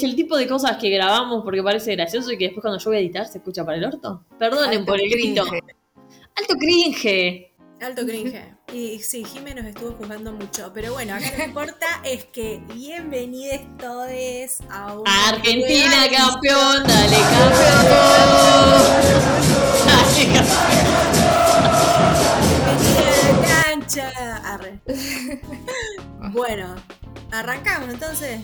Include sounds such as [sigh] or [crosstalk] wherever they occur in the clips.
es el tipo de cosas que grabamos porque parece gracioso y que después cuando yo voy a editar se escucha para el orto. Perdonen por el grito. Alto cringe. Alto cringe. Y sí, Jimé nos estuvo jugando mucho. Pero bueno, acá lo que importa es que bienvenidos todos a un. Argentina campeón, dale campeón. Dale campeón. cancha. Arre. [laughs] bueno, arrancamos entonces.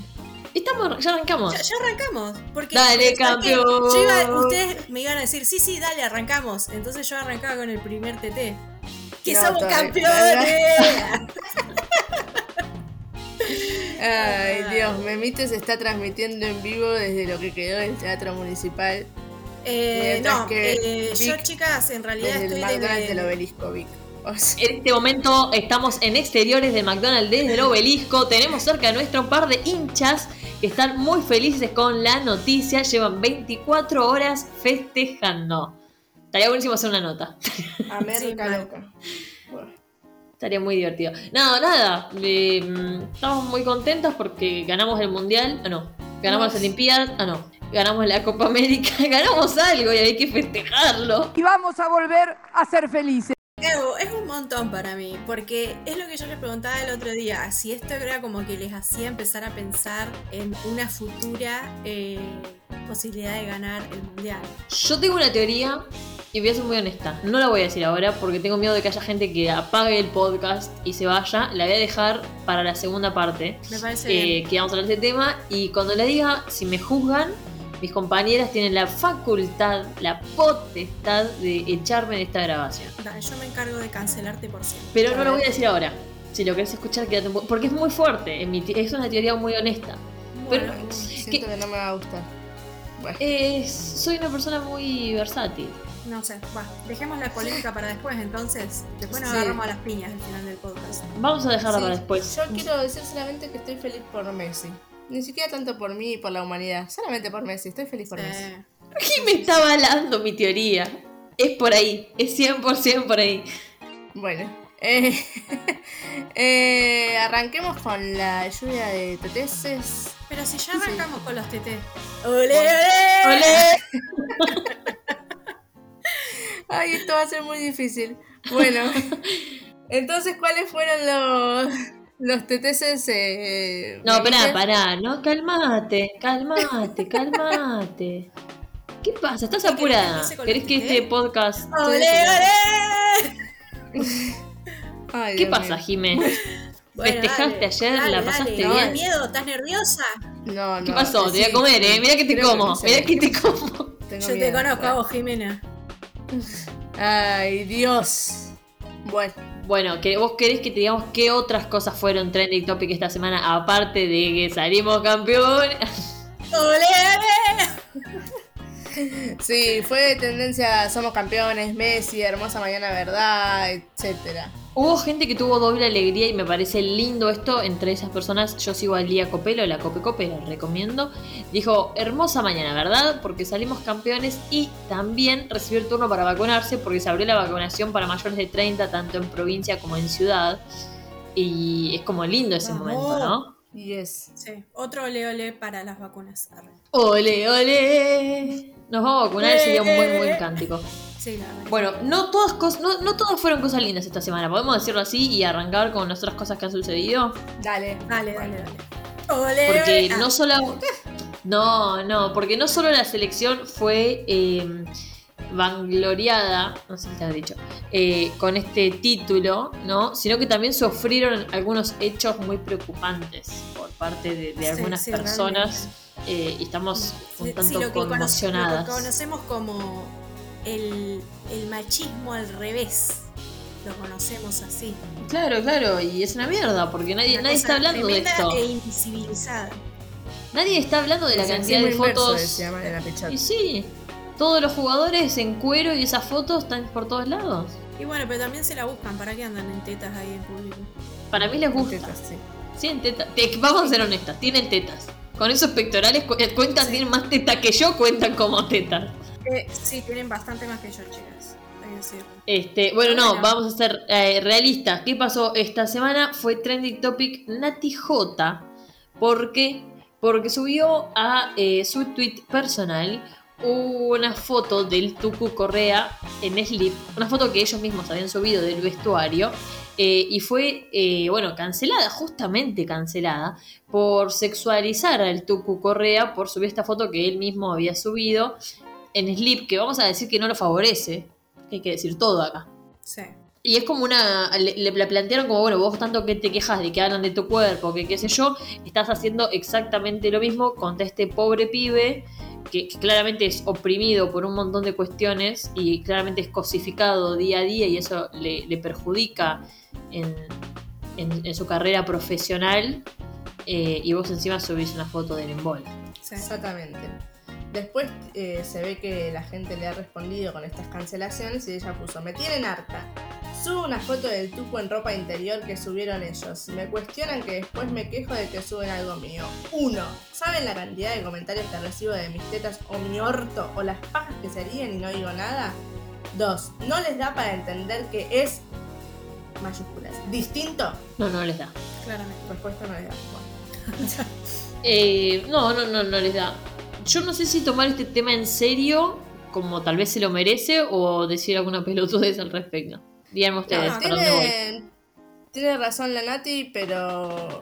Estamos, ya arrancamos. Ya, arrancamos. Porque dale, campeón. ustedes me iban a decir, sí, sí, dale, arrancamos. Entonces yo arrancaba con el primer TT. ¡Que somos campeones! [laughs] Ay, Dios, Memito se está transmitiendo en vivo desde lo que quedó del Teatro Municipal. Eh, no, que eh, yo, chicas, en realidad desde estoy el desde... del obelisco, Vic. En este momento estamos en exteriores de McDonald's desde el obelisco. Tenemos cerca de nuestro par de hinchas que están muy felices con la noticia. Llevan 24 horas festejando. Estaría buenísimo hacer una nota. [laughs] América loca. Estaría muy divertido. Nada, nada. Mm, estamos muy contentos porque ganamos el mundial. Ah, no. Ganamos las Olimpiadas. Ah, no. Ganamos la Copa América. [laughs] Ganamos algo y hay que festejarlo. Y vamos a volver a ser felices. Es un montón para mí, porque es lo que yo les preguntaba el otro día, si esto era como que les hacía empezar a pensar en una futura eh, posibilidad de ganar el mundial. Yo tengo una teoría y voy a ser muy honesta. No la voy a decir ahora porque tengo miedo de que haya gente que apague el podcast y se vaya. La voy a dejar para la segunda parte. Me parece eh, Que vamos a hablar de este tema. Y cuando la diga, si me juzgan, mis compañeras tienen la facultad, la potestad de echarme de esta grabación. yo me encargo de cancelarte por siempre. Pero no lo voy a decir ahora. Si lo querés escuchar, quédate un Porque es muy fuerte. Es una teoría muy honesta. Pero siento que, no me va a gustar. soy una persona muy versátil. No sé, bueno, dejemos la polémica para después entonces. Después nos agarramos a las piñas al final del podcast. Vamos a dejarla para después. Yo quiero decir solamente que estoy feliz por Messi. Ni siquiera tanto por mí y por la humanidad, solamente por Messi. Estoy feliz por Messi. ¿Quién me está avalando mi teoría? Es por ahí, es 100% por ahí. Bueno, eh, [laughs] eh, arranquemos con la lluvia de teteses. Pero si ya arrancamos con los tetés. ¡Ole, ole! ¡Ole! Ay, esto va a ser muy difícil. Bueno, [laughs] entonces, ¿cuáles fueron los, los TTCs. Eh, no, pará, pará, no, calmate, calmate, [laughs] calmate. ¿Qué pasa? ¿Estás apurada? ¿Querés que este podcast. ¡Ole, ole! ¿Qué pasa, Jimé? ¿Festejaste ayer? ¿La pasaste bien? ¿No miedo? ¿Estás nerviosa? No, no. ¿Qué pasó? te voy a comer, ¿eh? Mira que te como. Mira que te como. Yo te conozco a vos, Jimena. Ay, Dios. Bueno. Bueno, ¿vos querés que te digamos qué otras cosas fueron trending topic esta semana aparte de que salimos campeón? [laughs] [laughs] Sí, fue de tendencia Somos campeones, Messi, Hermosa Mañana Verdad, etcétera. Hubo gente que tuvo doble alegría y me parece lindo esto. Entre esas personas, yo sigo al día Copelo, la Cope Cope, la recomiendo. Dijo, hermosa mañana, ¿verdad? Porque salimos campeones y también recibió el turno para vacunarse porque se abrió la vacunación para mayores de 30, tanto en provincia como en ciudad. Y es como lindo ese momento, ¿no? Yes. Sí, otro ole ole para las vacunas. Ole ole. Nos vamos a vacunar, sería un muy buen cántico. Bueno, no todas, no, no todas fueron cosas lindas esta semana, podemos decirlo así y arrancar con las otras cosas que han sucedido. Dale, dale, dale, dale. porque no solo. [laughs] No, no, porque no solo la selección fue eh, vangloriada, no sé si te has dicho, eh, con este título, ¿no? Sino que también sufrieron algunos hechos muy preocupantes por parte de, algunas personas. Eh, y estamos un tanto lo que conmocionadas. lo que conocemos como el, machismo al revés. Lo conocemos así. Claro, claro, y es una mierda, porque nadie, nadie está hablando de esto. E invisibilizada. Nadie está hablando de la cantidad de fotos. y sí, todos los jugadores en cuero y esas fotos están por todos lados. Y bueno, pero también se la buscan, ¿para qué andan en tetas ahí en público? Para mí les gusta. sí. sí, en tetas. Vamos a ser honestas, tienen tetas. Con esos pectorales cuentan, tienen más tetas que yo, cuentan como tetas sí, tienen bastante más que yo, chicas. Este, bueno, no, Bueno. vamos a ser eh, realistas. ¿Qué pasó esta semana? Fue trending topic Nati J. ¿Por qué? Porque subió a eh, su tweet personal una foto del Tucu Correa en Slip, una foto que ellos mismos habían subido del vestuario eh, y fue, eh, bueno, cancelada, justamente cancelada, por sexualizar al Tucu Correa por subir esta foto que él mismo había subido en Slip, que vamos a decir que no lo favorece, hay que decir todo acá. Sí. Y es como una. Le, le la plantearon como, bueno, vos tanto que te quejas de que hablan de tu cuerpo, que qué sé yo, estás haciendo exactamente lo mismo contra este pobre pibe que, que claramente es oprimido por un montón de cuestiones y claramente es cosificado día a día y eso le, le perjudica en, en- en su carrera profesional. eh, y vos encima subís una foto del embol. sí. Exactamente. Después eh, se ve que la gente le ha respondido con estas cancelaciones y ella puso, me tienen harta. Subo una foto del tuco en ropa interior que subieron ellos. Me cuestionan que después me quejo de que suben algo mío. Uno, ¿saben la cantidad de comentarios que recibo de mis tetas o mi orto o las pajas que se harían y no digo nada? Dos, no les da para entender que es mayúsculas. ¿Distinto? No, no les da. Claramente. Respuesta no les da. Bueno. [laughs] Eh, no, no, no, no les da. Yo no sé si tomar este tema en serio, como tal vez se lo merece, o decir alguna pelotudez al respecto. Díganme ustedes, No, ¿para dónde voy? tiene, tiene razón la Nati, pero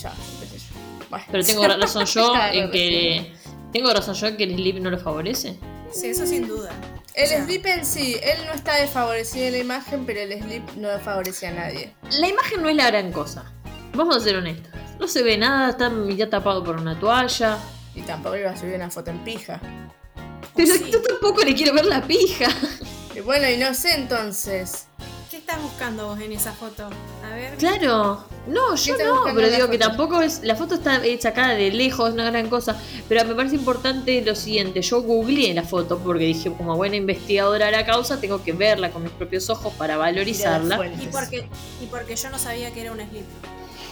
ya, qué sé yo. Bueno. Pero tengo razón yo [laughs] Claro, en que. Tengo razón yo en que el slip no lo favorece. Sí, eso sin duda. El O sea, slip en sí, él no está desfavorecido en la imagen, pero el slip no favorece a nadie. La imagen no es la gran cosa. Vamos a ser honestos. No se ve nada, está mitad tapado por una toalla. Y tampoco iba a subir una foto en pija. [laughs] Pero sí. yo tampoco le quiero ver la pija. Y bueno, y no sé entonces. ¿Qué estás buscando vos en esa foto? A ver. Claro. No, yo no, pero digo que foto? tampoco es. La foto está hecha acá de lejos, es una gran cosa. Pero me parece importante lo siguiente: yo googleé la foto porque dije, como buena investigadora de la causa, tengo que verla con mis propios ojos para valorizarla. Y porque, y porque yo no sabía que era un slip.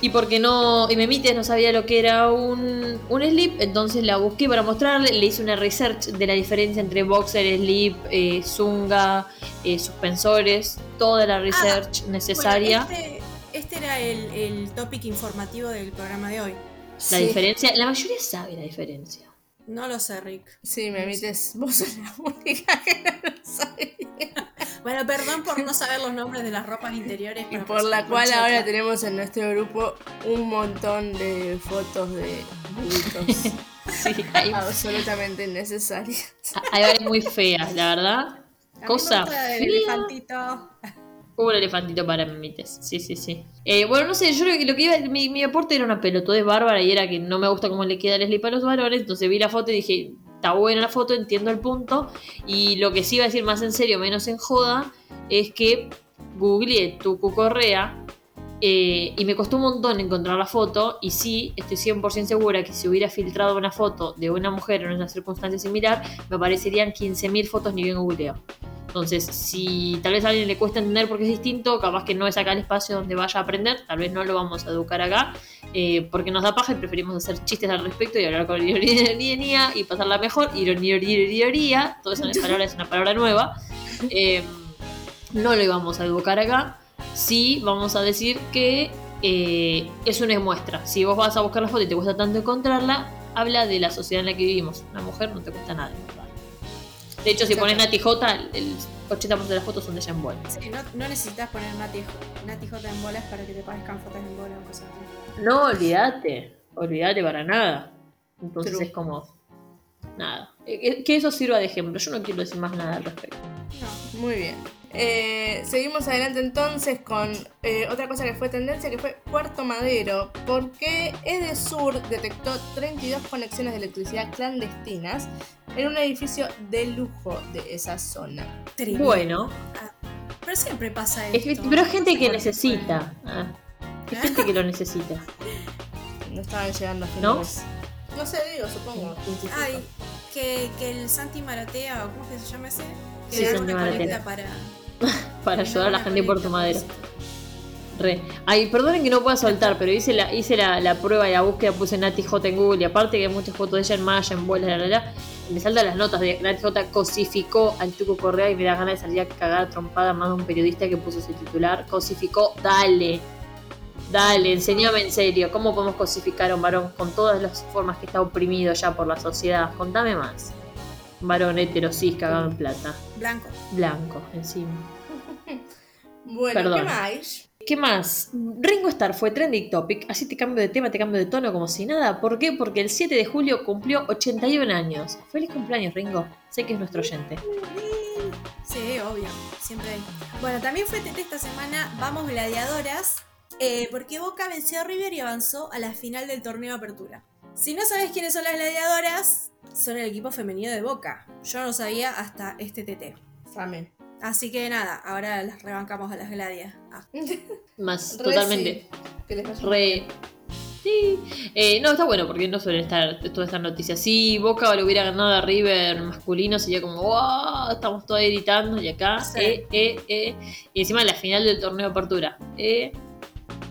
Y porque no. Y Memites no sabía lo que era un, un slip, entonces la busqué para mostrarle. Le hice una research de la diferencia entre boxer, slip, eh, zunga, eh, suspensores, toda la research necesaria. Bueno, este, este era el, el topic informativo del programa de hoy. La Sí. diferencia. La mayoría sabe la diferencia. No lo sé, Rick. Sí, me emites. Vos sos la única que no lo sabía. Bueno, perdón por no saber los nombres de las ropas interiores. Y pero por la cual ahora tenemos en nuestro grupo un montón de fotos de bulitos [laughs] Sí, hay, [laughs] absolutamente innecesarias. hay varias muy feas, la verdad. A mí me Cosa el fea. elefantito. Hubo un elefantito para memites. Sí, sí, sí. Eh, bueno, no sé, yo lo que, lo que iba. Mi, mi aporte era una pelotudez bárbara y era que no me gusta cómo le queda el slip a los varones. Entonces vi la foto y dije, está buena la foto, entiendo el punto. Y lo que sí iba a decir más en serio, menos en joda, es que googleé Tucu Correa. eh, y me costó un montón encontrar la foto. Y sí, estoy 100% segura que si hubiera filtrado una foto de una mujer en una circunstancia similar, me aparecerían 15.000 fotos ni bien googleo. Entonces, si tal vez a alguien le cuesta entender porque es distinto, capaz que no es acá el espacio donde vaya a aprender, tal vez no lo vamos a educar acá, eh, porque nos da paja y preferimos hacer chistes al respecto y hablar con [laughs] ironía y pasarla mejor. Ironía, ironía, toda esa [laughs] palabra es una palabra nueva. Eh, no lo íbamos a educar acá. Sí, vamos a decir que eh, es una muestra. Si vos vas a buscar la foto y te cuesta tanto encontrarla, habla de la sociedad en la que vivimos. Una mujer no te cuesta nada. De hecho, si pones Nati J, el 80% de las fotos son de ella en bola. Sí, no, no necesitas poner Nati, Nati J en bolas para que te parezcan fotos en bola o cosas así. No, olvídate. Olvídate para nada. Entonces True. es como. Nada. Eh, Que, que eso sirva de ejemplo. Yo no quiero decir más nada al respecto. No. Muy bien. Eh, seguimos adelante entonces con eh, otra cosa que fue tendencia, que fue Puerto Madero, porque Edesur detectó 32 conexiones de electricidad clandestinas en un edificio de lujo de esa zona. Tremendo. Bueno, Pero siempre pasa es esto. pero es gente que necesita. Ah, es gente que lo necesita. No estaban llegando a fin ¿No? sé, digo, supongo. Ay, que, que el Santi Maratea, o ¿cómo es que se llama ese? Que Sí, le da Santi una Maratea. colecta para. [laughs] Para ayudar a la gente de Puerto colecta Madero. para eso. Re. Ay, perdonen que no pueda soltar, pero hice la, hice la, la prueba y la búsqueda, puse Nati J en Google y aparte que hay muchas fotos de ella en malla, en bola, la, la, la. me saltan las notas de Nat J cosificó al Tuco Correa y me da ganas de salir a cagar trompada más de un periodista que puso ese titular. Cosificó, dale. Dale, enséñame en serio, ¿cómo podemos cosificar a un varón con todas las formas que está oprimido ya por la sociedad? Contame más. Varón hetero cis cagado en plata. Blanco. Blanco, encima. [laughs] Bueno, Perdón. ¿qué más? ¿Qué más? Ringo Starr fue trending topic, así te cambio de tema, te cambio de tono como si nada. ¿Por qué? Porque el 7 de julio cumplió 81 años. Feliz cumpleaños, Ringo. Sé que es nuestro oyente. Sí, obvio, siempre hay. Bueno, también fue esta semana, vamos gladiadoras, eh, porque Boca venció a River y avanzó a la final del torneo de apertura. Si no sabes quiénes son las gladiadoras, son el equipo femenino de Boca. Yo no lo sabía hasta este TT. Same. Así que nada, ahora las rebancamos a las gladias. Ah, [laughs] Más, Re totalmente. sí. ¿Qué les? Re. Sí. Eh, no, está bueno porque no suelen estar todas estas noticias. Si Boca lo hubiera ganado a River masculino, sería como, wow, estamos todos editando y acá, Sí. eh, eh, eh. Y encima en la final del torneo de apertura. Eh,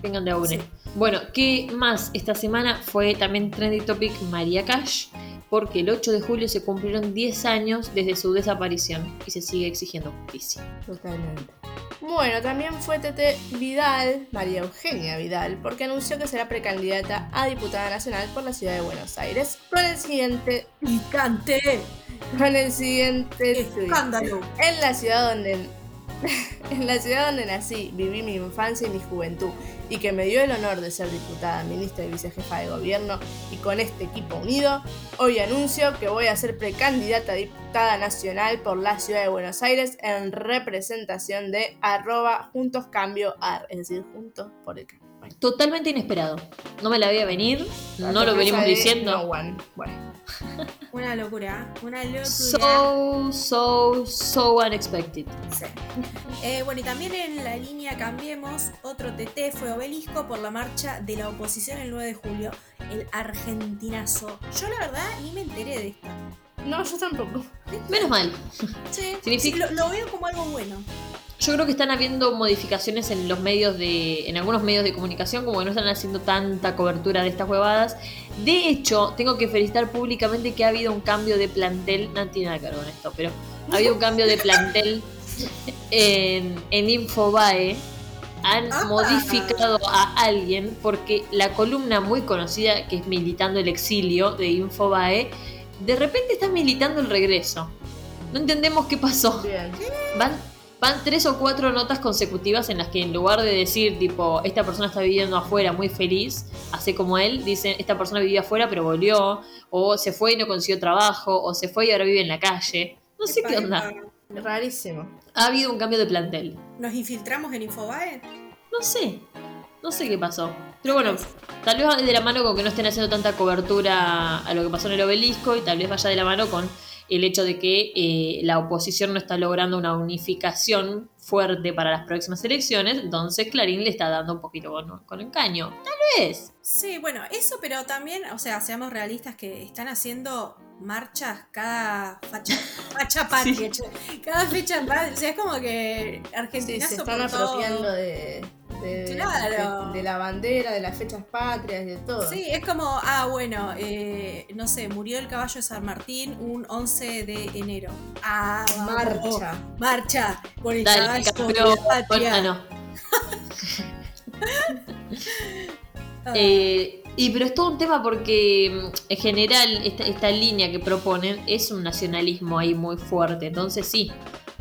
vengan de a une. Bueno, ¿qué más esta semana? Fue también trending topic María Cash, porque el 8 de julio se cumplieron 10 años desde su desaparición y se sigue exigiendo justicia. Totalmente. Bueno, también fue Tete Vidal, María Eugenia Vidal, porque anunció que será precandidata a diputada nacional por la ciudad de Buenos Aires con el siguiente, ¡Picante! con el siguiente. ¡Escándalo! En la ciudad donde [laughs] en la ciudad donde nací, viví mi infancia y mi juventud y que me dio el honor de ser diputada, ministra y vicejefa de gobierno y con este equipo unido, hoy anuncio que voy a ser precandidata a diputada nacional por la ciudad de Buenos Aires en representación de arroba juntos cambio ar, es decir, juntos por el cambio. Totalmente inesperado. No me la veía venir, la no lo venimos diciendo. no one. Bueno, [laughs] Una locura, una locura. So, so, so unexpected. Sí. Eh, bueno, y también en la línea Cambiemos, otro TT fue Obelisco por la marcha de la oposición el 9 de julio, el argentinazo. Yo la verdad ni me enteré de esto. no, yo tampoco. Menos mal. Sí, [laughs] sí, lo, lo veo como algo bueno. Yo creo que están habiendo modificaciones en los medios de. en algunos medios de comunicación, como que no están haciendo tanta cobertura de estas huevadas. De hecho, tengo que felicitar públicamente que ha habido un cambio de plantel. No tiene nada que ver con esto, pero ha habido un cambio de plantel [laughs] en, en Infobae. Han Ah. modificado a alguien porque la columna muy conocida que es Militando el Exilio de Infobae, de repente está militando el regreso. No entendemos qué pasó. Van, van tres o cuatro notas consecutivas en las que en lugar de decir, tipo, esta persona está viviendo afuera muy feliz, hace como él, dicen, esta persona vivía afuera pero volvió, o se fue y no consiguió trabajo, o se fue y ahora vive en la calle. No sé qué onda. Rarísimo. Ha habido un cambio de plantel. ¿Nos infiltramos en Infobae? No sé. No sé qué pasó. Pero bueno, tal vez vaya de la mano con que no estén haciendo tanta cobertura a lo que pasó en el obelisco y tal vez vaya de la mano con el hecho de que eh, la oposición no está logrando una unificación fuerte para las próximas elecciones, entonces Clarín le está dando un poquito con, con el caño. Tal vez. Sí, bueno, eso, pero también, o sea, seamos realistas que están haciendo marchas cada facha, [laughs] facha patria, che. cada fecha patria. O sea, es como que Sí, Argentina se están apropiando de, de, Claro. de- de la bandera, de las fechas patrias, de todo. Sí, es como, ah, bueno, eh, no sé, murió el caballo de San Martín un 11 de enero. Ah, vamos. Marcha. Marcha por el Dale, caballo patria. Ah, no. Ah, [laughs] Eh, y pero es todo un tema porque en general esta, esta línea que proponen es un nacionalismo ahí muy fuerte. Entonces sí,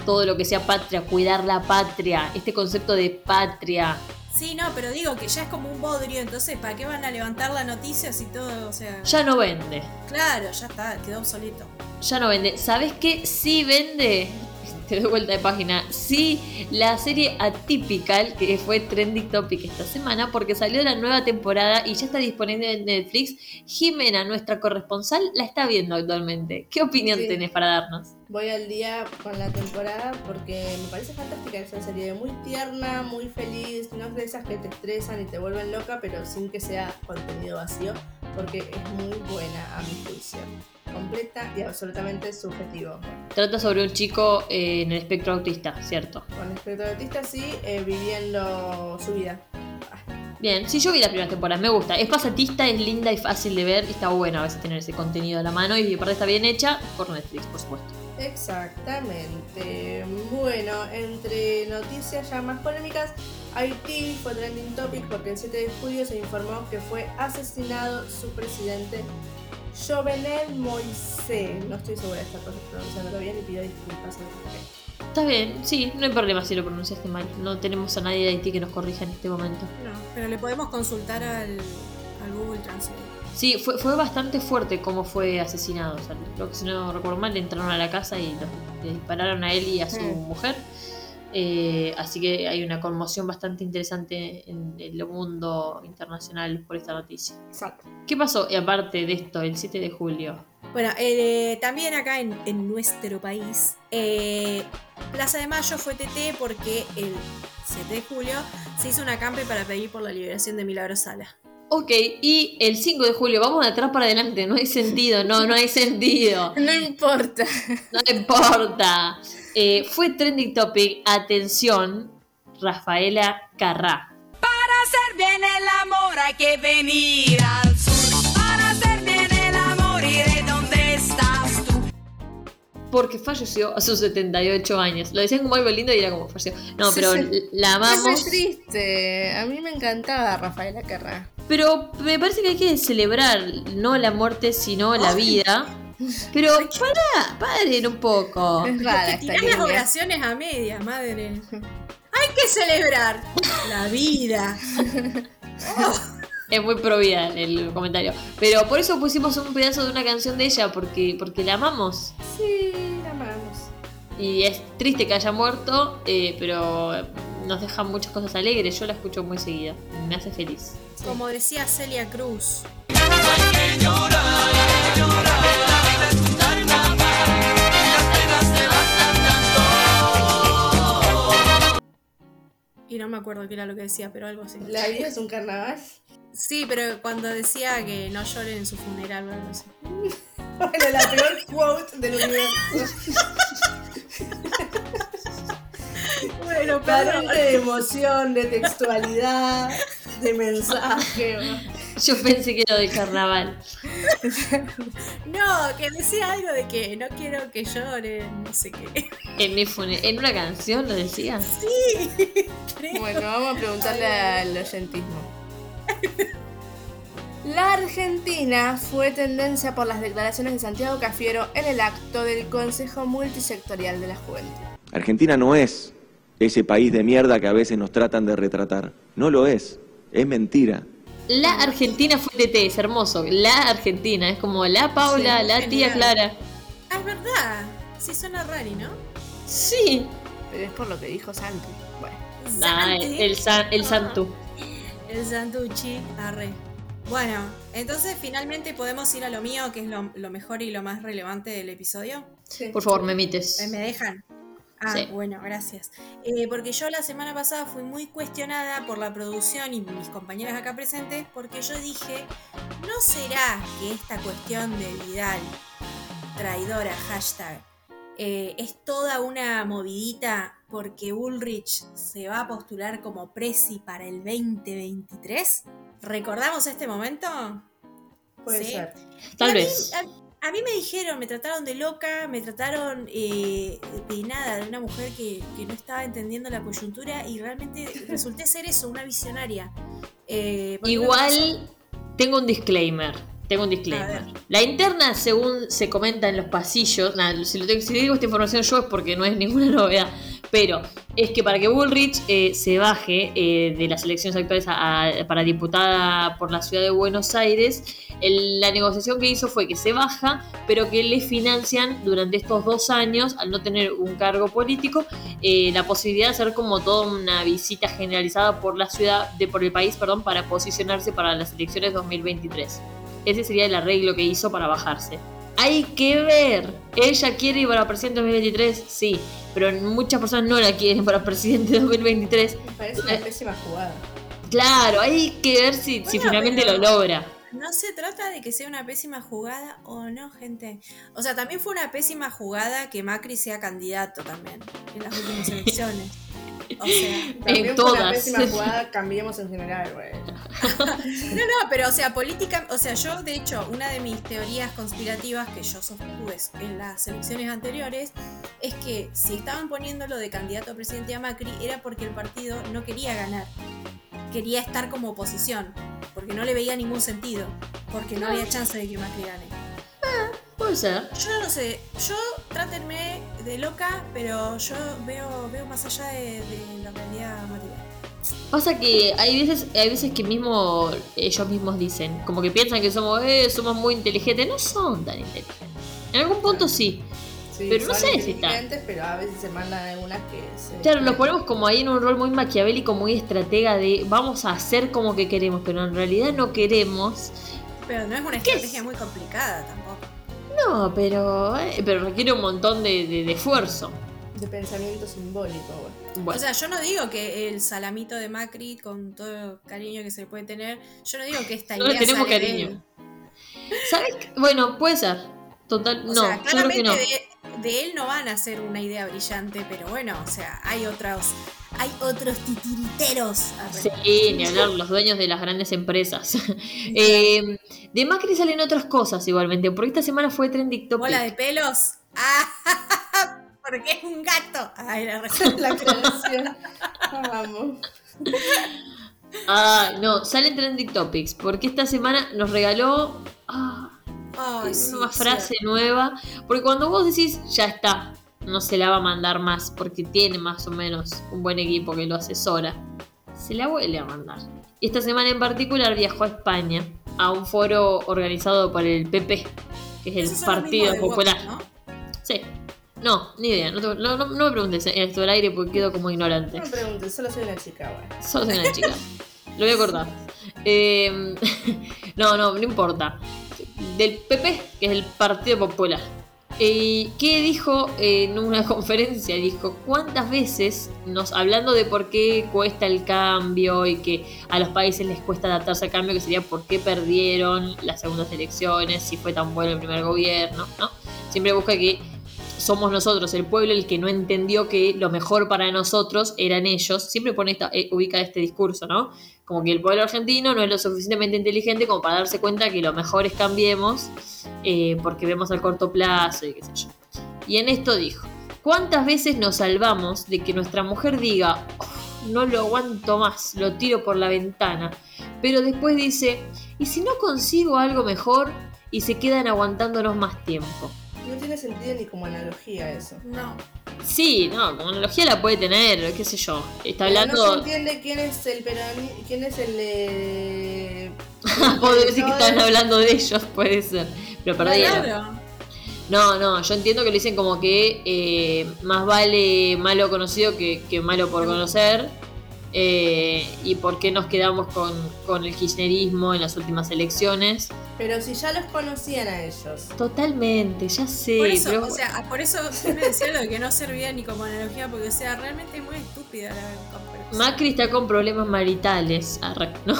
todo lo que sea patria, cuidar la patria, este concepto de patria. Sí, no, pero digo que ya es como un bodrio, entonces, ¿para qué van a levantar la noticia si todo, o sea, Ya no vende, claro, ya está, quedó obsoleto. ya no vende. ¿Sabes qué? Sí vende. [laughs] Te doy vuelta de página. Sí, la serie Atypical, que fue trending topic esta semana, porque salió la nueva temporada y ya está disponible en Netflix. Jimena, nuestra corresponsal, la está viendo actualmente. ¿Qué opinión Sí. tenés para darnos? Voy al día con la temporada porque me parece fantástica esa serie, muy tierna, muy feliz, no es de esas que te estresan y te vuelven loca, pero sin que sea contenido vacío, porque es muy buena a mi juicio, completa y absolutamente subjetivo. Trata sobre un chico eh, en el espectro autista, ¿cierto? Con espectro autista sí, eh, viviendo su vida. Bien, sí, yo vi la primera temporada, me gusta. Es pasatista, es linda y fácil de ver. y Está bueno a veces tener ese contenido a la mano y aparte está bien hecha por Netflix, por supuesto. Exactamente. Bueno, entre noticias ya más polémicas, Haití fue trending topic porque el 7 de julio se informó que fue asesinado su presidente Jovenel Moisés. No estoy segura de esta cosa pronunciándolo bien y pido disculpas. Está bien, sí, no hay problema si lo pronunciaste mal. No tenemos a nadie de Haití que nos corrija en este momento. No, pero le podemos consultar al, al Google Translate. Sí, fue, fue bastante fuerte cómo fue asesinado. O sea, creo que si no recuerdo mal, le entraron a la casa y los- le dispararon a él y a su Mm. mujer. Eh, así que hay una conmoción bastante interesante en el mundo internacional por esta noticia. Exacto. ¿Qué pasó? Y aparte de esto, el 7 de julio. Bueno, eh, también acá en, en nuestro país, eh, Plaza de Mayo fue TT porque el 7 de julio se hizo una campe para pedir por la liberación de Milagro Sala. Ok, y el 5 de julio, vamos de atrás para adelante, no hay sentido, no, no hay sentido. [laughs] No importa. No importa. Eh, fue trending topic, atención, Rafaela Carrá. Para hacer bien el amor hay que venir al sur. Para hacer bien el amor iré donde estás tú. Porque falleció a sus 78 años. Lo decían como algo lindo y era como falleció. No, Sí, pero sí. la Eso amamos. es triste. A mí me encantaba Rafaela Carrá. Pero me parece que hay que celebrar no la muerte, sino la vida. Pero [laughs] para, paren un poco. Es rara Que esta tirás las línea. oraciones a media, madre. Hay que celebrar la vida. [laughs] Es muy pro vida el comentario. Pero por eso pusimos un pedazo de una canción de ella, porque, porque la amamos. Sí, la amamos. Y es triste que haya muerto, eh, pero nos deja muchas cosas alegres. Yo la escucho muy seguido. Me hace feliz. Como decía Celia Cruz. Y no me acuerdo qué era lo que decía, pero algo así. La vida es un carnaval. Sí, pero cuando decía que no lloren en su funeral o algo así. [laughs] Bueno, la peor quote del universo. [laughs] Bueno, Carente de emoción, de textualidad, de mensaje. Yo pensé que era del carnaval. No, que decía algo de que no quiero que lloren, no sé qué. En, mi fune- en una canción lo decía. Sí, creo. Bueno, vamos a preguntarle al oyentismo. La Argentina fue tendencia por las declaraciones de Santiago Cafiero en el acto del Consejo Multisectorial de la Juventud. Argentina no es ese país de mierda que a veces nos tratan de retratar. No lo es. Es mentira. La Argentina fue TT, es hermoso. La Argentina, es como la Paula, Sí, la tía. Clara. Ah, es verdad. Sí suena rari, ¿no? Sí. Pero es por lo que dijo Santi. Bueno, Ah, el, san, el santu. El Santucci, arre. Bueno, entonces finalmente podemos ir a lo mío, que es lo, lo mejor y lo más relevante del episodio. sí. Por favor, me mites. Eh, ¿Me dejan? Ah, Sí. bueno, gracias. Eh, porque yo la semana pasada fui muy cuestionada por la producción y mis compañeras acá presentes, porque yo dije, ¿no será que esta cuestión de Vidal, traidora, hashtag, eh, es toda una movidita porque Ulrich se va a postular como presi para el 2023? ¿Recordamos este momento? Puede Sí. ser. Tal a mí- vez. a, a mí me dijeron, me trataron de loca, me trataron eh, de nada, de una mujer que, que no estaba entendiendo la coyuntura y realmente [laughs] resulté ser eso, una visionaria. Eh, Igual tengo un disclaimer. Tengo un disclaimer. La interna, según se comenta en los pasillos, nada, si, lo tengo- si digo esta información yo es porque no es ninguna [laughs] novedad, pero es que para que Bullrich eh, se baje eh, de las elecciones actuales a- a- para diputada por la ciudad de Buenos Aires, el- la negociación que hizo fue que se baja, pero que le financian durante estos dos años, al no tener un cargo político, eh, la posibilidad de hacer como toda una visita generalizada por la ciudad, de por el país, perdón, para posicionarse para las elecciones 2023. Ese sería el arreglo que hizo para bajarse. Hay que ver. ¿Ella quiere ir para presidente 2023? Sí. Pero muchas personas no la quieren para presidente 2023. Me parece una pésima jugada. Claro, hay que ver si, si finalmente pero- lo logra. No se trata de que sea una pésima jugada o no, gente. O sea, también fue una pésima jugada que Macri sea candidato también en las últimas [laughs] elecciones. O sea, [laughs] una todas. pésima jugada, cambiemos en general, güey. [laughs] no, no, pero o sea, política, o sea, yo de hecho, una de mis teorías conspirativas que yo sostuve en las elecciones anteriores es que si estaban poniéndolo de candidato a presidente a Macri era porque el partido no quería ganar, quería estar como oposición, porque no le veía ningún sentido, porque no había chance de que Macri gane. Puede ser. Yo no sé, yo trátenme de loca, pero yo veo, veo más allá de, de la realidad material. Pasa que hay veces, hay veces que mismo ellos mismos dicen, como que piensan que somos, eh, somos muy inteligentes. No son tan inteligentes. En algún punto sí. Sí, Pero no sé si está. inteligentes, pero a veces se mandan algunas que se. Claro, los ponemos como ahí en un rol muy maquiavélico, muy estratega de vamos a hacer como que queremos, pero en realidad no queremos. Pero no es una ¿Qué es? estrategia muy complicada tampoco. No, pero, eh, pero requiere un montón de, de- de esfuerzo. De pensamiento simbólico. Bueno, O sea, yo no digo que el salamito de Macri, con todo el cariño que se le puede tener, yo no digo que esta [laughs] no le idea tenemos sale de cariño. ¿Sabes? qué? Bueno, puede ser. Total, O no, sea, yo creo que claramente no. de, de él no van a ser una idea brillante, pero bueno, o sea, hay otros, hay otros titiriteros. Sí, ni hablar, los dueños de las grandes empresas. [laughs] Eh, de Macri salen otras cosas igualmente, porque esta semana fue trending topic. Bola de pelos. Ah, [laughs] porque es un gato. Ay, la razón. [laughs] La aclaración. Vamos. Ah, no, salen trending topics, porque esta semana nos regaló ah, Ay, sí, una sí. frase nueva, porque cuando vos decís, ya está, no se la va a mandar más, porque tiene más o menos un buen equipo que lo asesora, se la vuelve a mandar. Y esta semana en particular viajó a España, a un foro organizado por el PP, que es el Partido Popular. ¿no? Sí. No, ni idea. No, te- no- no- no me preguntes esto al aire porque quedo como ignorante. No me preguntes, solo soy una chica, güey. Solo soy una chica. Lo voy a cortar. Eh, [laughs] no, no, no importa. Del PP, que es el Partido Popular. Eh, ¿Qué dijo en una [laughs] conferencia? Dijo, ¿cuántas veces, nos hablando de por qué cuesta el cambio y que a los países les cuesta adaptarse al cambio, que sería por qué perdieron las segundas elecciones, si fue tan bueno el primer gobierno, ¿no? Siempre busca que somos nosotros, el pueblo, el que no entendió que lo mejor para nosotros eran ellos. Siempre pone esta, eh, ubica este discurso, ¿no? Como que el pueblo argentino no es lo suficientemente inteligente como para darse cuenta que lo mejor es cambiemos, eh, porque vemos al corto plazo y qué sé yo. Y en esto dijo, ¿cuántas veces nos salvamos de que nuestra mujer diga, "Oh, no lo aguanto más, lo tiro por la ventana? Pero después dice, ¿y si no consigo algo mejor? Y se quedan aguantándonos más tiempo. No tiene sentido ni como analogía eso. No. Sí, no, como analogía la puede tener, qué sé yo. Está Pero hablando. No se entiende quién es el peroni... quién es el eh... [laughs] Puedo decir que de- hablando de ellos, puede ser. Pero perdieron. Claro. No, no, yo entiendo que lo dicen como que eh, más vale malo conocido que, que malo por conocer. Eh, y por qué nos quedamos con, con el kirchnerismo en las últimas elecciones. Pero si ya los conocían a ellos. Totalmente, ya sé. Por eso, pero- o sea, por eso me decía lo de que no servía ni como analogía, porque o sea, realmente es muy estúpida la comparación. Macri está con problemas maritales, ¿no?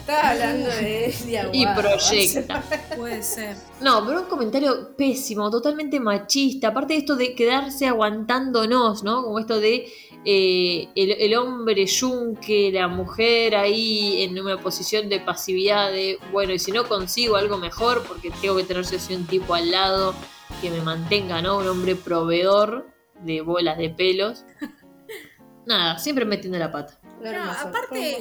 Estaba hablando de él y proyecta. Puede ser. No, pero un comentario pésimo, totalmente machista. Aparte de esto de quedarse aguantándonos, ¿no? Como esto de eh, el, el hombre yunque, la mujer ahí en una posición de pasividad de, bueno, y si no consigo algo mejor, porque tengo que tener sí o sí un tipo al lado que me mantenga, ¿no? Un hombre proveedor de bolas de pelos. [laughs] Nada, siempre metiendo la pata. No, aparte-.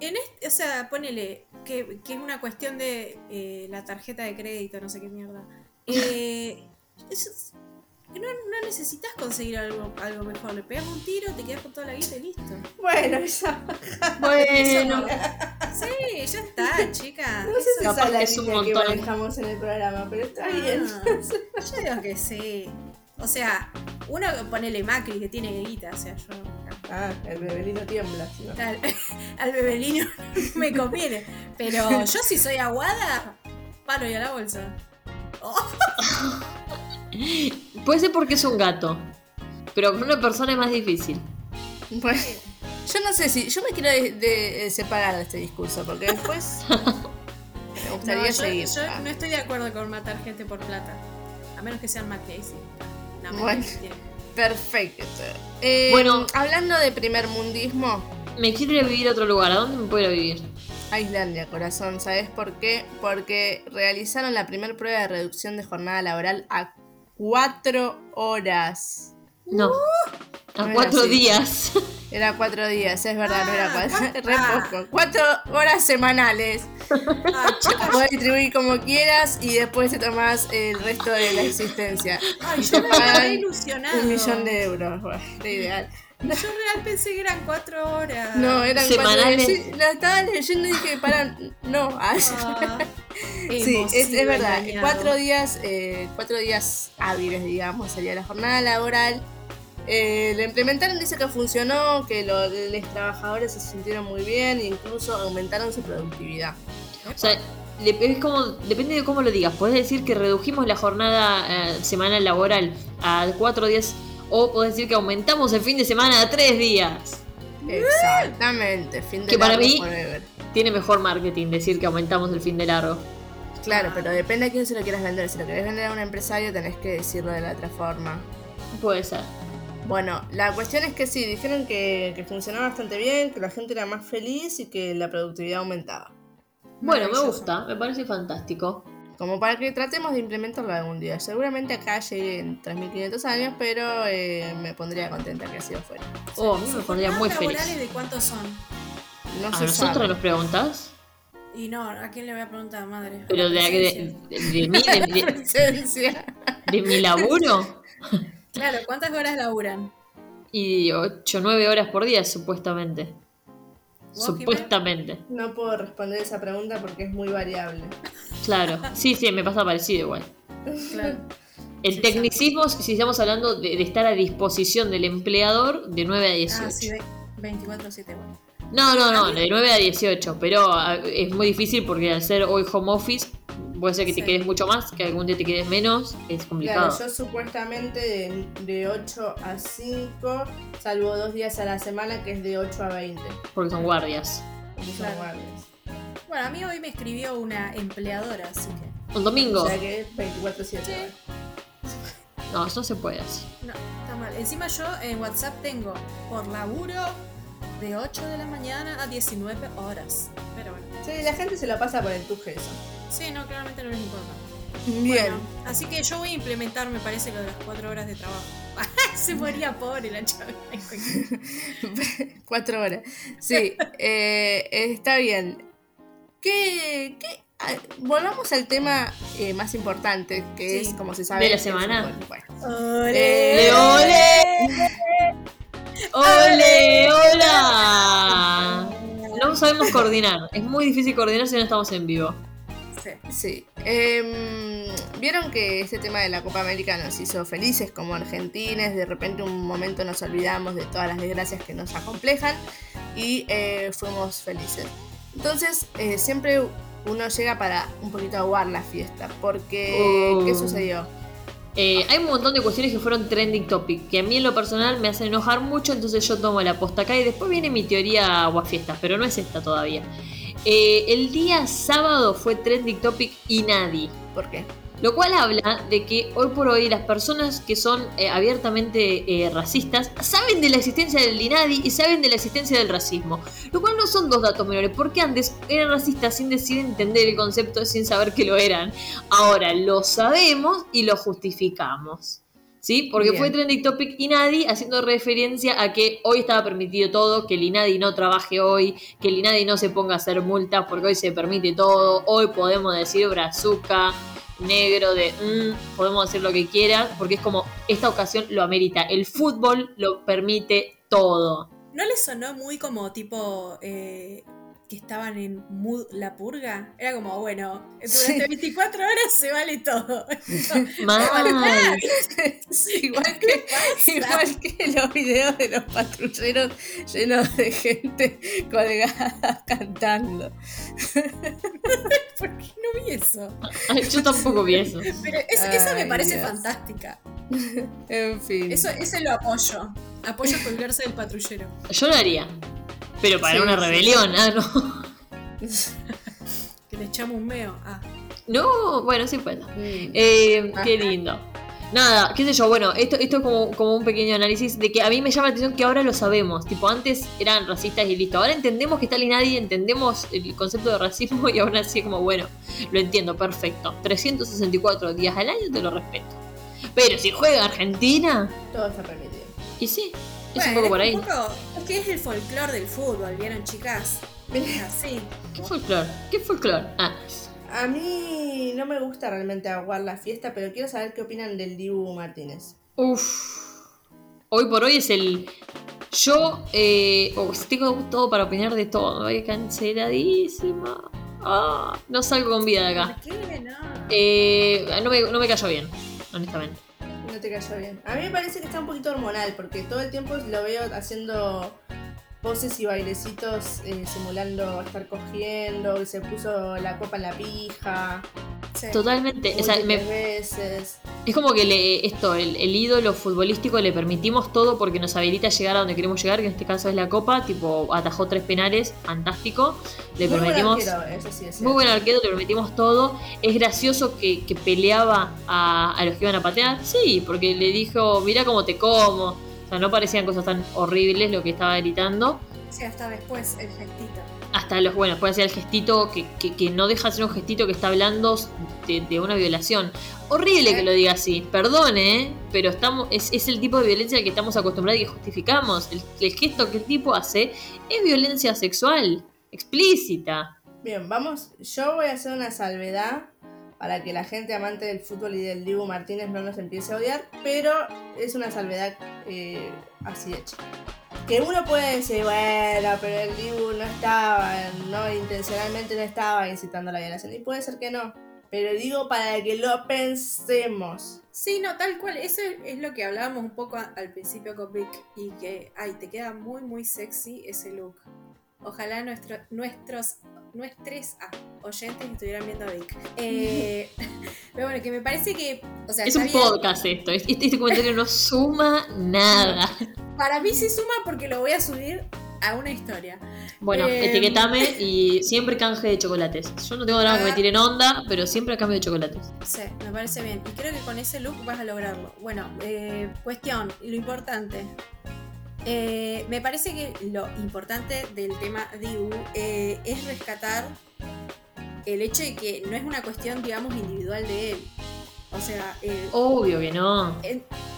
En este, o sea, ponele que, que es una cuestión de eh, la tarjeta de crédito, no sé qué mierda. [laughs] Eh, eso es- no, no necesitas conseguir algo, algo mejor. Le pegas un tiro, te quedas con toda la guita y listo. Bueno, esa. Bueno, Sí, ya está, chica. No sé si esa es la que es un línea que montón. manejamos en el programa, pero está bien. Ah, yo digo que sí. O sea, uno ponele Macri que tiene guita, o sea, yo Ah, el bebelino tiembla. no. al, [laughs] al bebelino no me conviene. Pero yo si soy aguada, paro y a la bolsa. [laughs] Puede ser porque es un gato, pero con una persona es más difícil. Bueno, yo no sé si. Yo me quiero de- de- separar de este discurso, porque después. [laughs] me gustaría no, yo, seguir. yo Ah. no estoy de acuerdo con matar gente por plata. A menos que sean. No, Bueno. mentira. Perfecto. Eh, Bueno. hablando de primer mundismo, Me quiero ir a vivir a otro lugar. ¿A dónde me puedo ir a vivir? A Islandia, corazón, ¿sabes por qué? Porque realizaron la primera prueba de reducción de jornada laboral a cuatro horas. No. A no cuatro así. días. Era cuatro días, es verdad, no era Ah, cuatro. [laughs] Re Ah. poco. Cuatro horas semanales. Ah, [laughs] Puedes distribuir como quieras y después te tomás el resto de la existencia. ay, yo me ilusionado. un millón de euros. Bueno, era ideal. Yo real pensé que eran cuatro horas. No, eran Semanales. cuatro. Sí, la estaba leyendo y dije, para, no. ah, Ah, [laughs] sí, es, es verdad. Cuatro días, eh, cuatro días hábiles, digamos, sería la jornada laboral. Eh, lo implementaron, dice que funcionó, que lo- los trabajadores se sintieron muy bien e incluso aumentaron su productividad. O sea, es como, depende de cómo lo digas. Puedes decir que redujimos la jornada eh, semanal laboral a cuatro días o puedes decir que aumentamos el fin de semana a tres días. Exactamente, fin de Que para mí- forever. Tiene mejor marketing decir que aumentamos el fin de largo. Claro, pero depende a quién se lo quieras vender. Si lo querés vender a un empresario, tenés que decirlo de la otra forma. Puede ser. Bueno, la cuestión es que sí, dijeron que, que funcionaba bastante bien, que la gente era más feliz y que la productividad aumentaba. Bueno, me gusta, me parece fantástico. Como para que tratemos de implementarlo algún día. Seguramente acá llegue en 3.500 años, pero eh, me pondría contenta que así fuera. Oh, a mí me pondría muy ¿Jornadas feliz. laborales de cuántos son? No ¿A nosotros sabe. nos preguntas? Y no, ¿a quién le voy a preguntar, madre? Pero de, de, de- de mí, de, [laughs] de- Presencia. de mi laburo. Claro, ¿cuántas horas laburan? Y 8 o 9 horas por día, supuestamente. ¿Vos, Supuestamente. No puedo responder esa pregunta porque es muy variable. Claro. Sí, sí, me pasa parecido igual. Claro. El Sí, tecnicismo, si estamos hablando de, de estar a disposición del empleador, de 9 a 18. Ah, sí, ve- 24-7, bueno. No, no, no, de 9 a 18, pero ah, es muy difícil porque al ser hoy home office, puede ser que te quedes mucho más, que algún día te quedes menos, es complicado. Claro, yo supuestamente de, de 8 a 5, salvo dos días a la semana, que es de 8 a 20. Porque son guardias. Porque son Claro. guardias. Bueno, a mí hoy me escribió una empleadora, así que. Un domingo. O sea que es 24-7. Sí. No, eso no se puede así. No, está mal. Encima yo en WhatsApp tengo por laburo de 8 de la mañana a 19 horas. Pero bueno. Sí, la gente se lo pasa por el tuje eso. Sí, no, claramente no les importa. Bien. Bueno, así que yo voy a implementar, me parece, lo de las 4 horas de trabajo. [laughs] Se moría pobre la chava. [laughs] Cuatro horas. Sí, eh, está bien. ¿Qué, qué- ah, Volvamos al tema eh, más importante, que Sí. es, como se sabe, ¿De la semana? Bueno, ¡Ole! Eh, ¡Ole! [laughs] ¡Ole! ¡Hola! No sabemos coordinar. Es muy difícil coordinar si no estamos en vivo. Sí. Sí. Em, Vieron que este tema de la Copa América nos hizo felices como argentines. De repente, un momento nos olvidamos de todas las desgracias que nos acomplejan y eh, fuimos felices. Entonces, eh, siempre uno llega para un poquito aguar la fiesta. Porque, Oh. ¿qué sucedió? Eh, hay un montón de cuestiones que fueron trending topic, que a mí en lo personal me hacen enojar mucho, entonces yo tomo la posta acá y después viene mi teoría aguafiestas, pero no es esta todavía. Eh, el día sábado fue trending topic y nadie. ¿Por qué? Lo cual habla de que hoy por hoy las personas que son eh, abiertamente eh, racistas saben de la existencia del INADI y saben de la existencia del racismo. Lo cual no son dos datos menores, porque antes eran racistas sin decir entender el concepto, sin saber que lo eran. Ahora lo sabemos y lo justificamos. ¿Sí? Porque Bien. fue trending topic INADI haciendo referencia a que hoy estaba permitido todo, que el INADI no trabaje hoy, que el INADI no se ponga a hacer multas porque hoy se permite todo, hoy podemos decir brazuca, negro de mm, podemos decir lo que quieras, porque es como esta ocasión lo amerita. El fútbol lo permite todo. ¿No les sonó muy como tipo eh, que estaban en mood la purga? Era como, bueno, durante Sí. 24 horas se vale todo. [laughs] Mal. Sí, igual, que, [laughs] igual que los videos de los patrulleros llenos de gente colgada [laughs] cantando. ¿Por qué no vi eso? Yo tampoco vi eso. Pero es- esa me parece Dios. fantástica. En fin. Eso, ese lo apoyo. Apoyo colgarse del patrullero. Yo lo haría. Pero para Sí, una sí. rebelión, ah, no. [laughs] Que le echamos un meo. Ah. No, bueno, sí puedo. Mm. Eh, qué Ajá. lindo. Nada, qué sé yo, bueno, esto, esto es como, como un pequeño análisis de que a mí me llama la atención que ahora lo sabemos. Tipo, antes eran racistas y listo. Ahora entendemos que está y nadie, entendemos el concepto de racismo [laughs] y aún así como, bueno, lo entiendo, perfecto. 364 días al año te lo respeto. Pero si juega Argentina, Todo está permitido. y sí, es Bueno, un poco por ahí. un poco- que es el folclore del fútbol, ¿vieron, chicas? Así. ¿Qué folclore? ¿Qué folclore? Ah, A mí no me gusta realmente aguar la fiesta, pero quiero saber qué opinan del Dibu Martínez. uff. Hoy por hoy es el. Yo eh, oh, tengo todo para opinar de todo. Voy canceladísima. Ah, no salgo con vida de acá. ¿Por qué no? Eh, no, me, no me cayó bien, honestamente. No te cayó bien. A mí me parece que está un poquito hormonal, porque todo el tiempo lo veo haciendo poses y bailecitos eh, simulando estar cogiendo, y se puso la copa en la pija. Sí. Totalmente. O sea, me- veces. es como que le, esto, el, el ídolo futbolístico le permitimos todo porque nos habilita a llegar a donde queremos llegar, que en este caso es la Copa. Tipo, atajó tres penales, fantástico. Le Muy buen permitimos. arquero, eso sí es Muy buen arquero, le permitimos todo. Es gracioso que, que peleaba a, a los que iban a patear. Sí, porque le dijo, mira cómo te como. Sea, no parecían cosas tan horribles lo que estaba gritando. Sí, hasta después el gestito. Hasta los, bueno, puede ser el gestito que, que- que no deja de ser un gestito que está hablando de, de una violación. Horrible que lo diga así, perdone, ¿eh? pero estamos, es, es el tipo de violencia al que estamos acostumbrados y que justificamos. El, el gesto que el tipo hace es violencia sexual, explícita. Bien, vamos. Yo voy a hacer una salvedad para que la gente amante del fútbol y del Dibu Martínez no nos empiece a odiar, pero es una salvedad eh, así hecha. Que uno puede decir, bueno, pero el Dibu no estaba, no intencionalmente no estaba incitando a la violación, y puede ser que no, pero digo para que lo pensemos. Sí, no, tal cual. Eso es lo que hablábamos un poco al principio con Vic y que, ay, te queda muy, muy sexy ese look. Ojalá nuestro, nuestros, nuestros ah, oyentes estuvieran viendo a Vic. Eh, [laughs] pero bueno, que me parece que, o sea, Es un bien. podcast esto, este, este comentario no suma nada. Para mí sí suma porque lo voy a subir a una historia. Bueno, Eh, etiquetame y siempre canje de chocolates. Yo no tengo nada que me Ah. tiren onda, pero siempre a cambio de chocolates. Sí, me parece bien. Y creo que con ese look vas a lograrlo. Bueno, eh, cuestión, lo importante. Eh, me parece que lo importante del tema Dibu eh, es rescatar el hecho de que no es una cuestión, digamos, individual de él. O sea, eh, Obvio que no.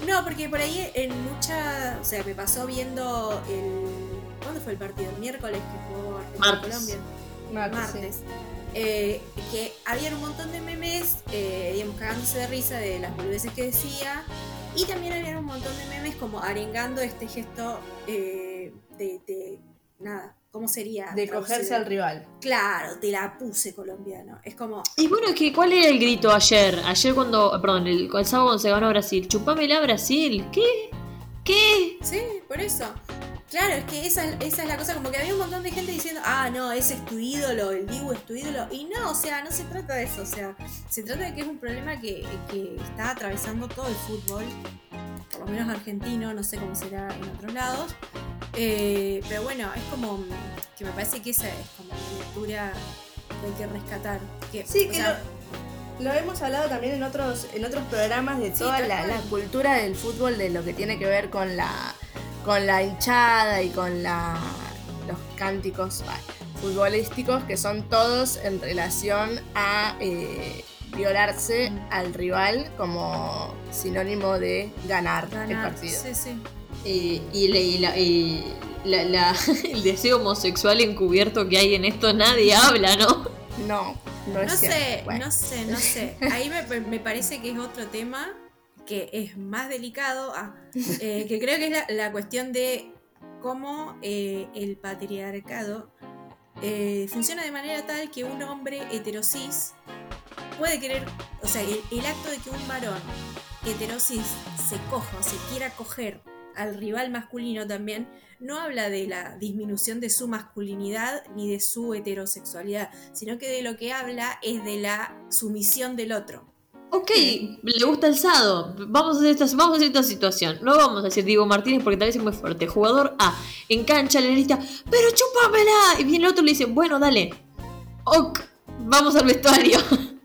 no, porque por ahí en mucha. O sea, me pasó viendo el. ¿Cuándo fue el partido? El miércoles que jugó Martes. Argentina-Colombia Martes, sí. martes. Eh, que había un montón de memes, eh, digamos, cagándose de risa de las boludeces que decía. Y también había un montón de memes como arengando este gesto eh, de, de- Nada, ¿cómo sería? De traducido? cogerse al rival. Claro, te la puse colombiano. Es como. Y bueno, que ¿cuál era el grito ayer? Ayer cuando, perdón, el, el sábado cuando se ganó Brasil. Chupámela Brasil. ¿Qué? ¿Qué? Sí, por eso. Claro, es que esa, esa es la cosa, como que había un montón de gente diciendo, ah, no, ese es tu ídolo, el Dibu es tu ídolo. Y no, o sea, no se trata de eso, o sea, se trata de que es un problema que, que está atravesando todo el fútbol, por lo menos argentino, no sé cómo será en otros lados. Eh, pero bueno, es como que me parece que esa es como la lectura que hay que rescatar. Que, Sí, que sea, lo, lo hemos hablado también en otros, en otros programas de toda la cultura del fútbol, de lo que tiene que ver con la, con la hinchada y con la, los cánticos futbolísticos, que son todos en relación a eh, violarse al rival como sinónimo de ganar, el partido. Sí, sí. Y, y la- y la- y la- la- [laughs] el deseo homosexual encubierto que hay en esto nadie habla, ¿no? No, no es No sé, Bueno. no sé, no sé. Ahí me, me parece que es otro tema que es más delicado, ah, [laughs] eh, que creo que es la, la cuestión de cómo eh, el patriarcado eh, funciona de manera tal que un hombre heterosis puede querer, o sea, el, el acto de que un varón heterosis se coja o se quiera coger al rival masculino también, no habla de la disminución de su masculinidad ni de su heterosexualidad, sino que de lo que habla es de la sumisión del otro. Ok, le gusta el sado. Vamos a hacer esta, vamos a hacer esta situación. No vamos a decir Diego Martínez porque tal vez es muy fuerte. Jugador A, en cancha le grita, pero chúpamela. Y viene el otro y le dice, bueno, dale. Ok, vamos al vestuario. [laughs]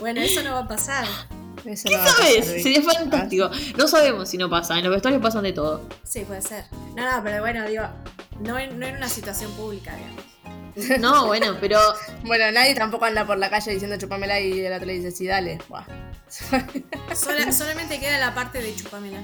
Bueno, eso no va a pasar. Eso ¿Qué no sabes? pasar. Sería fantástico. No sabemos si no pasa. En los vestuarios pasan de todo. Sí, puede ser. No, no, pero bueno, digo, no en, no en una situación pública, digamos. No, bueno, pero [laughs] Bueno, nadie tampoco anda por la calle diciendo chupamela y el otro le dice sí, dale. Buah. [laughs] Sola- solamente queda la parte de chupamela.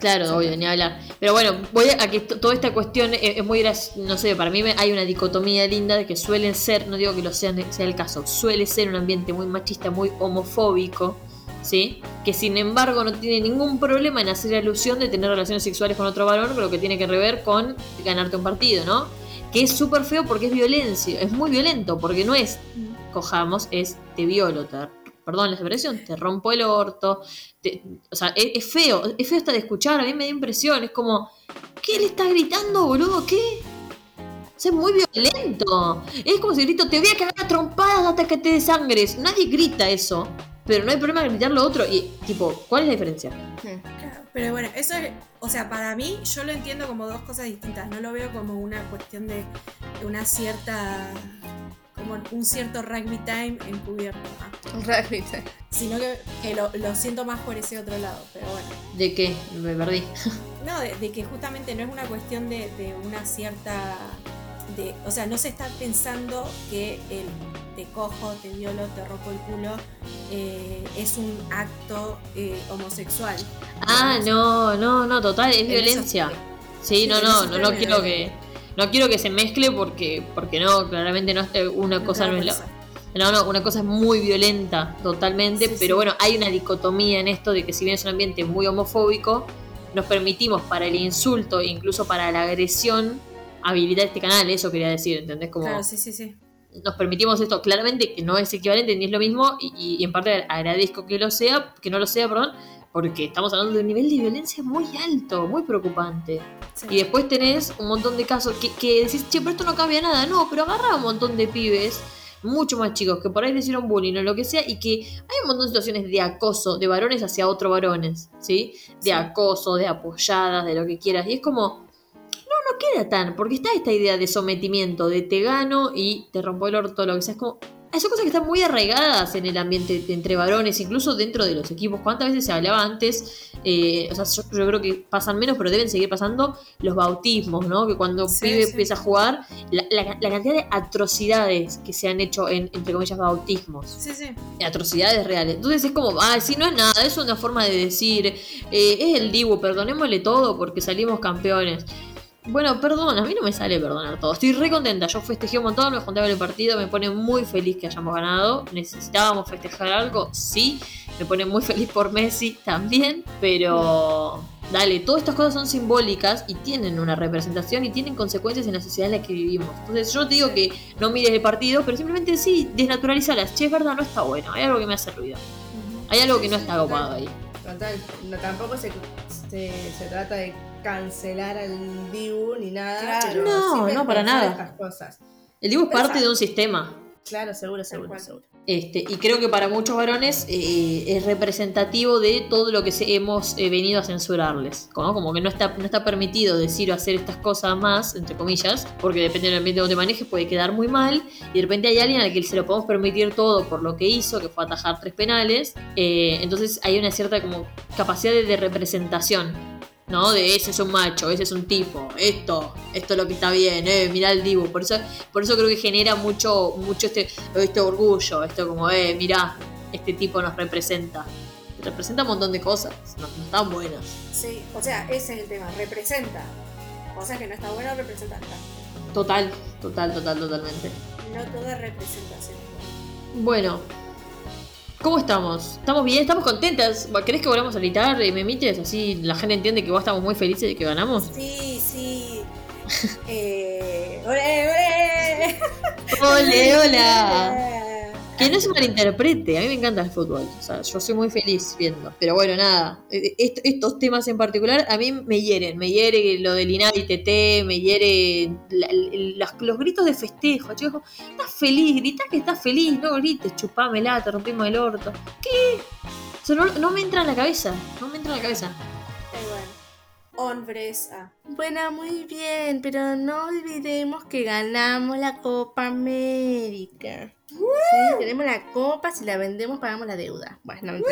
Claro, obvio, ni hablar. Pero bueno, voy a que toda esta cuestión es, es muy grac- no sé, para mí me- hay una dicotomía linda de que suelen ser, no digo que lo sean, sea el caso, suele ser un ambiente muy machista, muy homofóbico, ¿sí? Que sin embargo no tiene ningún problema en hacer alusión de tener relaciones sexuales con otro varón, lo que tiene que rever con ganarte un partido, ¿no? Que es súper feo porque es violencia, es muy violento, porque no es cojamos, es te violo, te, perdón la expresión, te rompo el orto, te- o sea, es, feo, es feo hasta de escuchar, a mí me da impresión, es como, ¿qué le está gritando, boludo? ¿Qué? Es muy violento. Es como si grito, te voy a cagar a trompadas hasta que te desangres. Nadie grita eso. Pero no hay problema en gritar lo otro. Y, tipo, ¿cuál es la diferencia? Claro, pero bueno, eso es, o sea, para mí yo lo entiendo como dos cosas distintas, no lo veo como una cuestión de una cierta, como un cierto rugby time encubierto, ¿no? Realmente. sino que, que lo, lo siento más por ese otro lado, pero bueno. ¿De qué? Me perdí. [laughs] No, de, de que justamente no es una cuestión de, de una cierta, de, o sea, no se está pensando que el te cojo, te violo, te rompo el culo, eh, es un acto eh, homosexual. Ah, no, no, no, total, es En violencia. Sí, Sí, no, no, no, no quiero que. No quiero que se mezcle porque, porque no, claramente no es eh, una cosa no es la, No, no, una cosa es muy violenta, totalmente, Sí, pero sí. bueno, hay una dicotomía en esto de que si bien es un ambiente muy homofóbico, nos permitimos para el insulto e incluso para la agresión habilitar este canal, eso quería decir, ¿entendés? Como Claro, sí, sí, sí. Nos permitimos esto, claramente que no es equivalente ni es lo mismo, y, en parte agradezco que lo sea, que no lo sea, perdón, porque estamos hablando de un nivel de violencia muy alto, muy preocupante. sí. Y después tenés un montón de casos que, que decís, che, pero esto no cambia nada. No, pero agarra a un montón de pibes, mucho más chicos, que por ahí le hicieron bullying o lo que sea, y que hay un montón de situaciones de acoso de varones hacia otros varones, ¿sí? De Sí. acoso, de apoyadas, de lo que quieras. Y es como, no, queda tan, porque está esta idea de sometimiento, de te gano y te rompo el orto, lo que sea. Es como, son cosas que están muy arraigadas en el ambiente entre varones, incluso dentro de los equipos. ¿Cuántas veces se hablaba antes? Eh, o sea, yo, yo creo que pasan menos, pero deben seguir pasando los bautismos, ¿no? Que cuando un Sí, pibe sí. empieza a jugar, la, la- la cantidad de atrocidades que se han hecho en, entre comillas, bautismos. Sí, sí. Atrocidades reales. Entonces es como, ah, si no es nada, es una forma de decir, eh, es el Dibu, perdonémosle todo porque salimos campeones. Bueno, perdón, a mí no me sale perdonar todo. Estoy re contenta. Yo festejé un montón, me junté a ver el partido, me pone muy feliz que hayamos ganado. Necesitábamos festejar algo, sí. Me pone muy feliz por Messi también. Pero dale, todas estas cosas son simbólicas y tienen una representación y tienen consecuencias en la sociedad en la que vivimos. Entonces yo te digo que no mires el partido, pero simplemente sí, desnaturalizalas. Che, es verdad, no está bueno. Hay algo que me hace ruido. Hay algo que no está copado ahí. Total, no, tampoco se, se, se trata de cancelar al Dibu ni nada. Claro. pero No, sí no, para nada. Estas cosas. El Dibu es parte de un sistema. Claro, seguro, seguro, seguro. Este, y creo que para muchos varones eh, es representativo de todo lo que se- hemos eh, venido a censurarles. Como, como que no está, no está permitido decir o hacer estas cosas más, entre comillas, porque depende del ambiente donde manejes, puede quedar muy mal. Y de repente hay alguien al que se lo podemos permitir todo por lo que hizo, que fue atajar tres penales. Eh, entonces hay una cierta como capacidad de, de representación. ¿No? De ese es un macho, ese es un tipo, esto, esto es lo que está bien, eh, mirá el divo. Por eso, por eso creo que genera mucho, mucho este, este orgullo, esto como, eh, mirá, este tipo nos representa. Representa un montón de cosas, no, no están buenas. Sí, o sea, ese es el tema, representa. Cosas que no está bueno representar. Total, total, total, totalmente. No toda representación. Bueno, ¿cómo estamos? ¿Estamos bien? ¿Estamos contentas? ¿Querés que volvamos a gritar y me emites? Así la gente entiende que vos estamos muy felices de que ganamos. Sí, sí. [laughs] eh, ¡Ole, ole! ¡Ole, hola! [laughs] Que no se malinterprete, a mí me encanta el fútbol, o sea, yo soy muy feliz viendo. Pero bueno, nada, eh, est- estos temas en particular a mí me hieren, me hiere lo del Inadi TT, me hiere los gritos de festejo, chicos, estás feliz, gritá que estás feliz, no grites, chupámela, te rompimos el orto. ¿Qué? Eso no, no me entra en la cabeza, no me entra en la cabeza. Hombres. Ah. Bueno, muy bien, pero no olvidemos que ganamos la Copa América. Sí, tenemos la copa, si la vendemos pagamos la deuda. Bueno, no.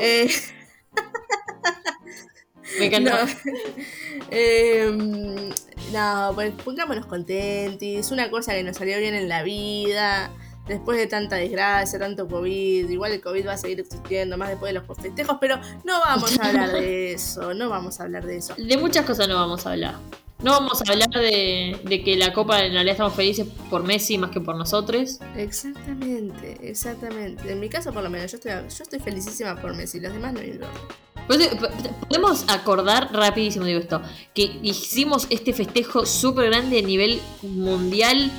Eh, Me encanta. no. [laughs] Eh, no, pues pongámonos contentis. Una cosa que nos salió bien en la vida. Después de tanta desgracia, tanto COVID, igual el COVID va a seguir existiendo más después de los festejos, pero no vamos a hablar de [laughs] eso, no vamos a hablar de eso. De muchas cosas no vamos a hablar. No vamos a hablar de, de que la Copa en realidad estamos felices por Messi más que por nosotros. Exactamente, exactamente. En mi caso, por lo menos, yo estoy, yo estoy felicísima por Messi, los demás no me importan. Pues, eh, Podemos acordar rapidísimo, digo esto, que hicimos este festejo súper grande a nivel mundial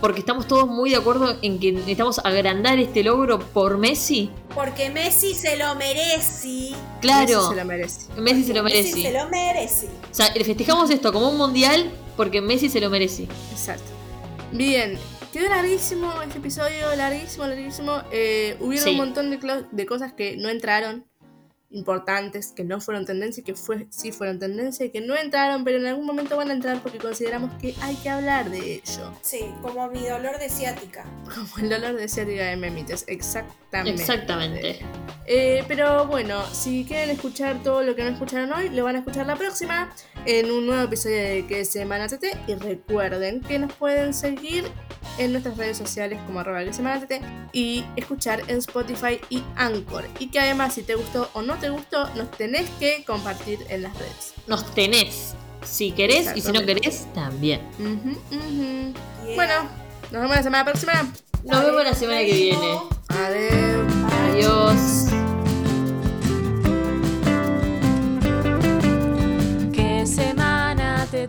porque estamos todos muy de acuerdo en que necesitamos agrandar este logro por Messi. Porque Messi se lo merece. Claro, Messi se lo merece. Messi se lo Messi se merece. lo merece. O sea, festejamos esto como un mundial porque Messi se lo merece. Exacto. Bien, quedó larguísimo este episodio, larguísimo, larguísimo. Eh, hubieron Sí. un montón de cosas que no entraron, importantes, que no fueron tendencia, que fue, sí fueron tendencia y que no entraron, pero en algún momento van a entrar porque consideramos que hay que hablar de ello. Sí, como mi dolor de ciática. [laughs] Como el dolor de ciática de memites, exactamente. Exactamente. Eh, pero bueno, si quieren escuchar todo lo que no escucharon hoy, lo van a escuchar la próxima en un nuevo episodio de Que Semana TT. Y recuerden que nos pueden seguir en nuestras redes sociales como arroba que Semana TT y escuchar en Spotify y Anchor. Y que además, si te gustó o no te gustó, nos tenés que compartir en las redes. Nos tenés. Si querés y si no querés, también. Bueno, nos vemos la semana próxima. Nos vemos la semana que viene. Adiós. Adiós. Qué semana te